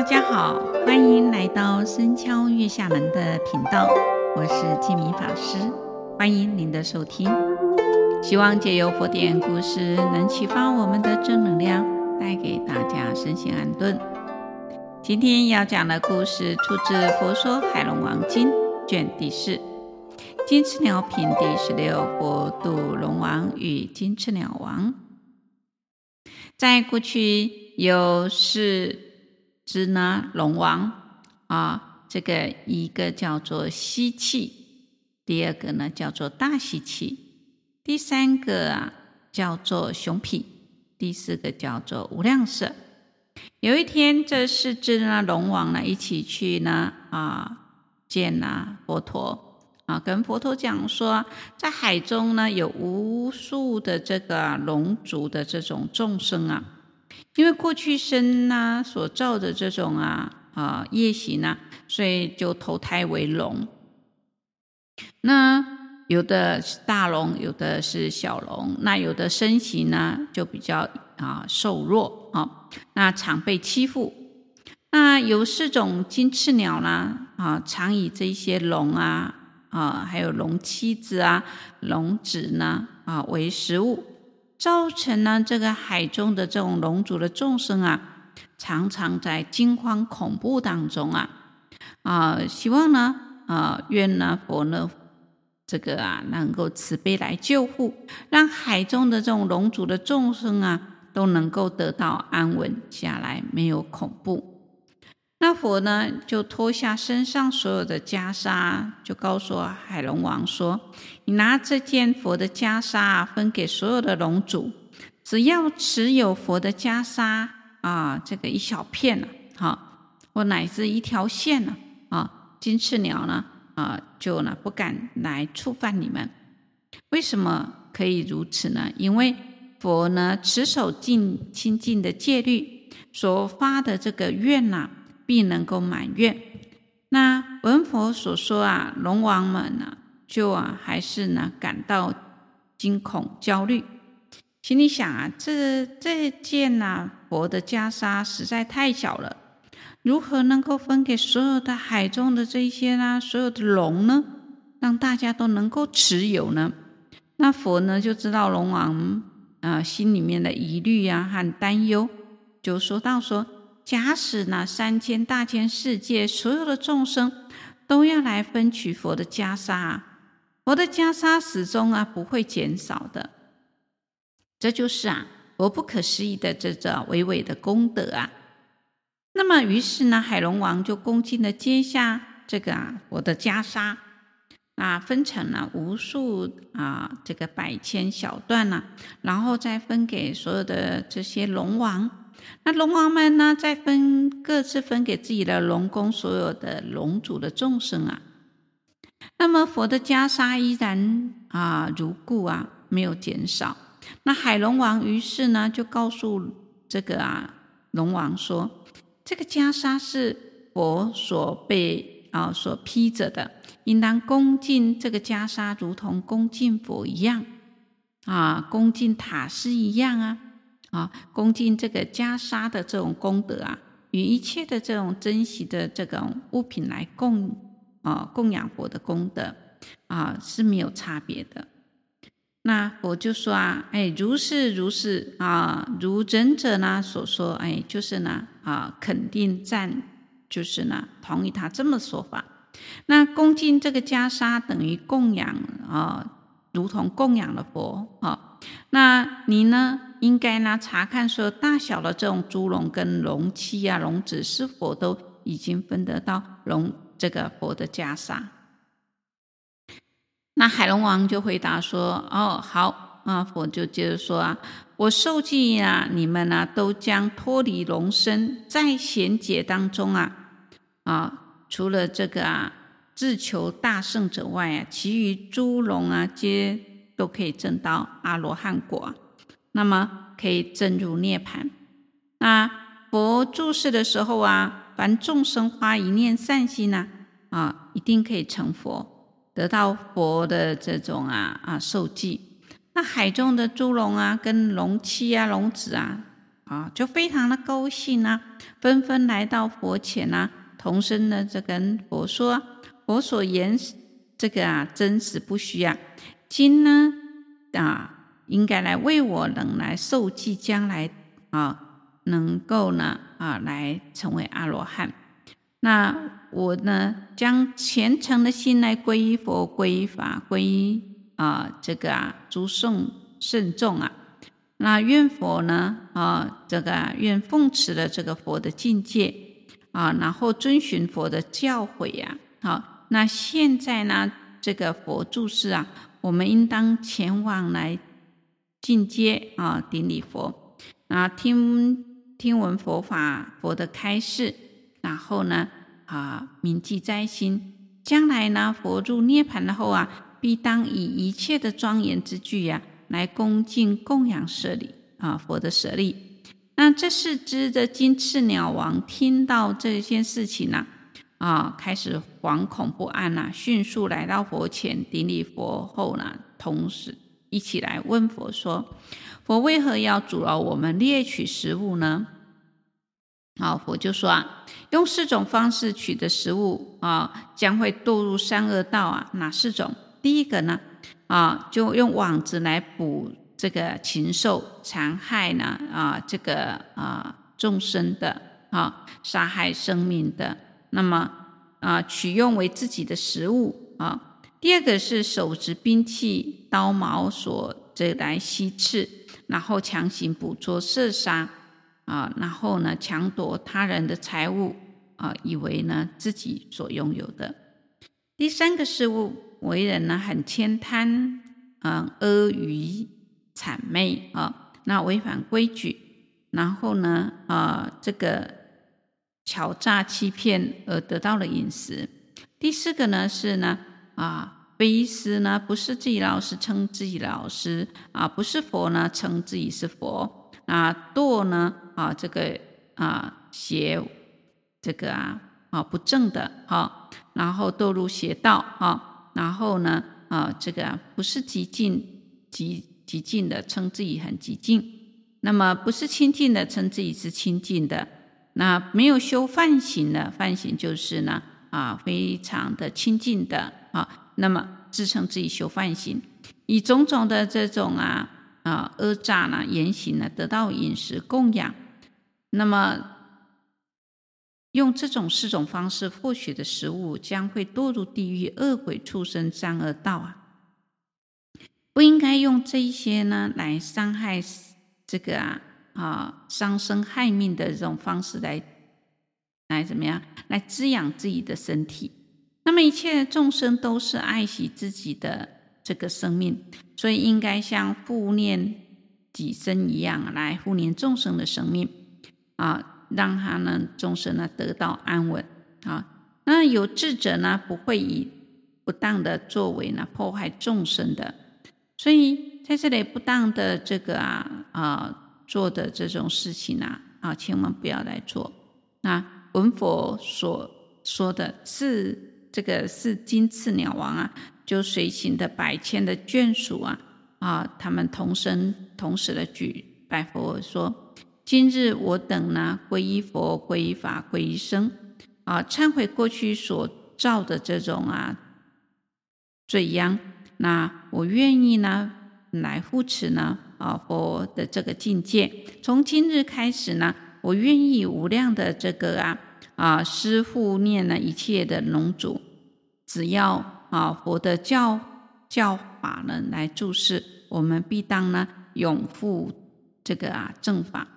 大家好，欢迎来到深敲月下门的频道，我是建明法师，欢迎您的收听。希望借由佛典故事，能启发我们的正能量，带给大家身心安顿。今天要讲的故事出自《佛说海龙王经》卷第四，《金翅鸟品》第十六，佛度龙王与金翅鸟王。在过去有四。之呢，龙王啊，这个一个叫做吸气，第二个呢叫做大吸气，第三个啊叫做熊罴，第四个叫做无量色。有一天，这四只呢龙王呢一起去呢啊见啊佛陀啊，跟佛陀讲说，在海中呢有无数的这个龙族的这种众生啊。因为过去生呐、所造的这种啊啊业行啊，所以就投胎为龙。那有的是大龙，有的是小龙。那有的身形呢就比较啊瘦弱啊，那常被欺负。那有四种金翅鸟呢啊，常以这些龙啊啊，还有龙妻子啊、龙子呢啊为食物。造成呢，这个海中的这种龙族的众生啊，常常在惊慌恐怖当中啊，啊，希望呢，啊，愿呢佛呢，这个啊，能够慈悲来救护，让海中的这种龙族的众生啊，都能够得到安稳下来，没有恐怖。那佛呢，就脱下身上所有的袈裟，就告诉海龙王说：“你拿这件佛的袈裟分给所有的龙族，只要持有佛的袈裟啊，这个一小片呢，好，或乃至一条线呢，啊，金翅鸟呢，啊，就呢不敢来触犯你们。为什么可以如此呢？因为佛呢持守净清净的戒律所发的这个愿呐、”必能够满愿。那闻佛所说啊，龙王们呢，就啊还是呢感到惊恐焦虑，心里想啊，这这件呐、啊、佛的袈裟实在太小了，如何能够分给所有的海中的这些呢？所有的龙呢，让大家都能够持有呢？那佛呢就知道龙王啊、心里面的疑虑、啊、和担忧，就说到说。假使那三千大千世界所有的众生都要来分取佛的袈裟，佛的袈裟始终啊不会减少的。这就是啊佛不可思议的这这伟伟的功德啊。那么于是呢，海龙王就恭敬的接下这个啊佛的袈裟，啊分成了无数啊这个百千小段呢，然后再分给所有的这些龙王。那龙王们呢，再分各自分给自己的龙宫所有的龙族的众生啊。那么佛的袈裟依然啊如故啊，没有减少。那海龙王于是呢，就告诉这个啊龙王说：“这个袈裟是佛所被啊所披着的，应当恭敬这个袈裟，如同恭敬佛一样啊，恭敬塔施一样啊。”啊，恭敬这个袈裟的这种功德啊，与一切的这种珍惜的这种物品来供啊供养佛的功德啊是没有差别的。那佛就说啊，哎，如是如是啊，如仁者呢所说，哎，就是呢啊，肯定赞，就是呢同意他这么说法。那恭敬这个袈裟等于供养啊，如同供养了佛啊。那你呢？应该呢查看说大小的这种猪龙跟龙妻啊、笼子是否都已经分得到龙这个佛的袈裟。那海龙王就回答说：“哦，好啊。”佛就接着说啊：“我受记啊，你们呢、啊、都将脱离龙身，在贤劫当中啊啊，除了这个啊自求大圣者外啊，其余诸龙啊皆都可以证到阿罗汉果。”那么可以证入涅槃。那佛住世的时候啊，凡众生发一念善心呢，啊，一定可以成佛，得到佛的这种啊啊受记。那海中的猪龙啊，跟龙妻啊、龙子啊，啊，就非常的高兴啊，纷纷来到佛前啊，同声的这跟佛说：“佛所言这个啊，真实不虚啊。今呢啊，应该来为我能来受记，将来啊，能够呢啊，来成为阿罗汉。那我呢，将虔诚的心来皈依佛、皈依法、皈依啊，这个啊，诸圣圣众啊。”那愿佛呢？啊，这个愿奉持了这个佛的境界啊，然后遵循佛的教诲呀。好，那现在呢，这个佛住世啊，我们应当前往来进阶啊，顶礼佛啊，听听闻佛法佛的开示，然后呢啊，铭记在心。将来呢，佛入涅槃后啊，必当以一切的庄严之具呀。来恭敬供养舍利啊，佛的舍利。那这四只的金翅鸟王听到这件事情呢，啊开始惶恐不安呐，迅速来到佛前顶礼佛后呢，同时一起来问佛说：“佛为何要阻挠我们猎取食物呢？”好，佛就说啊，用四种方式取得食物啊，将会堕入三恶道啊。哪四种？第一个呢？啊，就用网子来捕这个禽兽，残害呢啊这个啊众生的啊，杀害生命的，那么啊取用为自己的食物啊。第二个是手执兵器，刀矛所这来吸刺，然后强行捕捉射杀啊，然后呢抢夺他人的财物啊，以为呢自己所拥有的。第三个事物。为人呢很谦贪，啊，阿谀谄媚啊，那违反规矩，然后呢啊，这个巧诈欺骗而得到了饮食。第四个呢是呢啊，非师呢不是自己老师称自己老师啊，不是佛呢称自己是佛啊，堕呢啊这个啊邪这个啊啊不正的啊，然后堕入邪道啊。然后呢，啊，这个不是极静极极静的，称自己很极静；那么不是清净的，称自己是清净的。那没有修梵行的，梵行就是呢，啊，非常的清净的啊。那么自称自己修梵行，以种种的这种啊啊恶诈呢言行呢，得到饮食供养，那么。用这种四种方式获取的食物，将会堕入地狱、恶鬼、畜生三恶道啊！不应该用这一些呢来伤害这个啊啊伤生害命的这种方式来来怎么样来滋养自己的身体。那么一切众生都是爱惜自己的这个生命，所以应该像护念己身一样来护念众生的生命啊。让他呢，众生呢得到安稳啊。那有智者呢，不会以不当的作为呢破坏众生的。所以在这里不当的这个啊啊做的这种事情啊啊，千万不要来做。那闻佛所说的是这个是金翅鸟王啊，就随行的百千的眷属啊啊，他们同声同时的举拜佛说。今日我等呢，皈依佛，皈依法，皈依僧，啊，忏悔过去所造的这种啊罪殃。那我愿意呢，来护持呢，啊佛的这个境界。从今日开始呢，我愿意无量的这个啊啊施护念呢一切的农主，只要啊佛的教教法呢来住世，我们必当呢永护这个啊正法。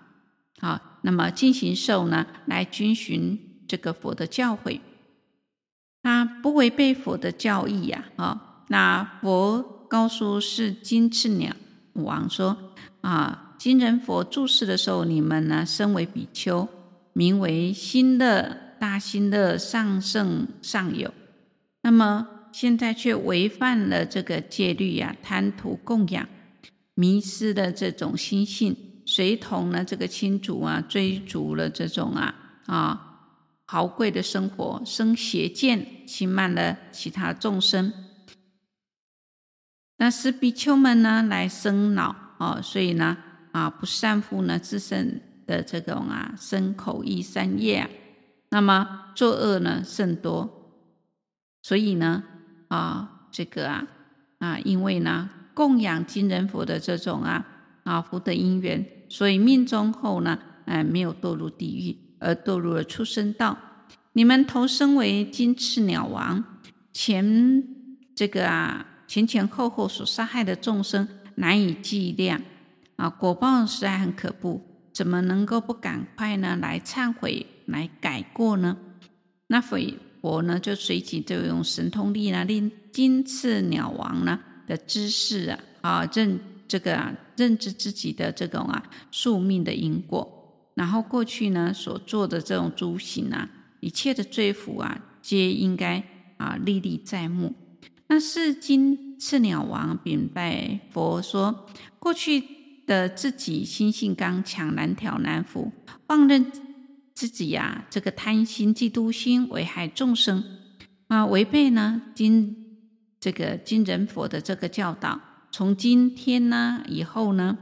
啊，那么进行受呢，来遵循这个佛的教诲，那不违背佛的教义呀。啊，那佛告诉是金翅鸟武王说：啊，今人佛住世的时候，你们呢身为比丘，名为心乐大心乐上圣上有，那么现在却违反了这个戒律呀，贪图供养，迷失了这种心性。随同呢，这个亲族啊，追逐了这种啊啊豪贵的生活，生邪见，轻慢了其他众生。那使比丘们呢来生恼啊，所以呢啊不善护呢自身的这种啊身口意三业啊，那么作恶呢甚多，所以呢啊这个啊啊因为呢供养金人佛的这种啊啊福德因缘，所以命中后呢哎没有堕入地狱，而堕入了畜生道。你们投生为金翅鸟王，前这个啊前前后后所杀害的众生难以计量啊，果报实在很可怖，怎么能够不赶快呢来忏悔、来改过呢？那佛佛呢就随即就用神通力呢，令金翅鸟王呢的知识啊啊认这个啊认知自己的这种啊宿命的因果，然后过去呢所做的这种诸行啊。一切的罪福啊，皆应该啊历历在目。那是金翅鸟王禀拜佛说：过去的自己心性刚强，难调难服，放任自己呀、这个贪心、嫉妒心，危害众生啊，违背呢金这个金人佛的这个教导。从今天呢以后呢，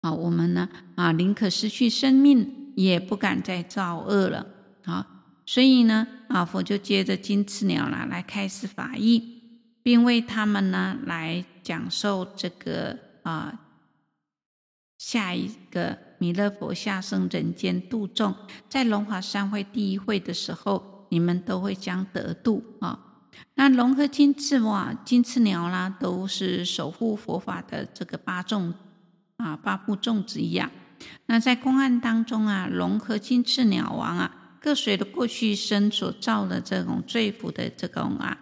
啊，我们呢啊宁可失去生命。也不敢再造恶了啊！所以呢，啊，佛就接着金翅鸟呢来开示法义，并为他们呢来讲授这个啊下一个弥勒佛下生人间度众，在龙华三会第一会的时候，你们都会将得度啊！那龙和金翅哇，金翅鸟啦，都是守护佛法的这个八众啊八部众之一啊。那在公案当中啊，龙和金翅鸟王啊，各随着过去生所造的这种罪福的这种啊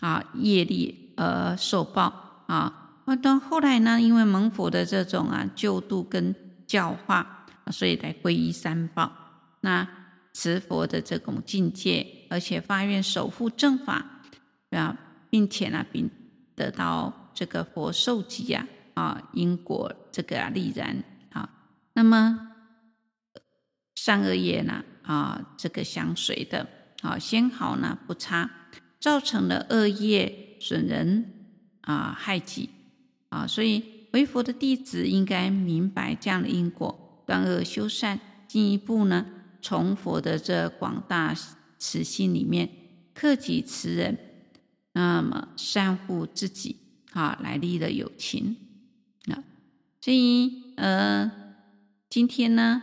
啊业力而受报啊。那到后来呢，因为蒙佛的这种啊救度跟教化，所以来皈依三宝，那持佛的这种境界，而且发愿守护正法啊，并且呢，并得到这个佛受记啊啊因果这个啊力然啊。那么善恶业呢？啊，这个相随的，啊，先好呢不差，造成了恶业损人啊，害己。啊，所以为佛的弟子应该明白这样的因果，断恶修善，进一步呢，从佛的这广大慈心里面克己慈人，那么善护自己啊，来立了友情。啊，所以呃。今天呢，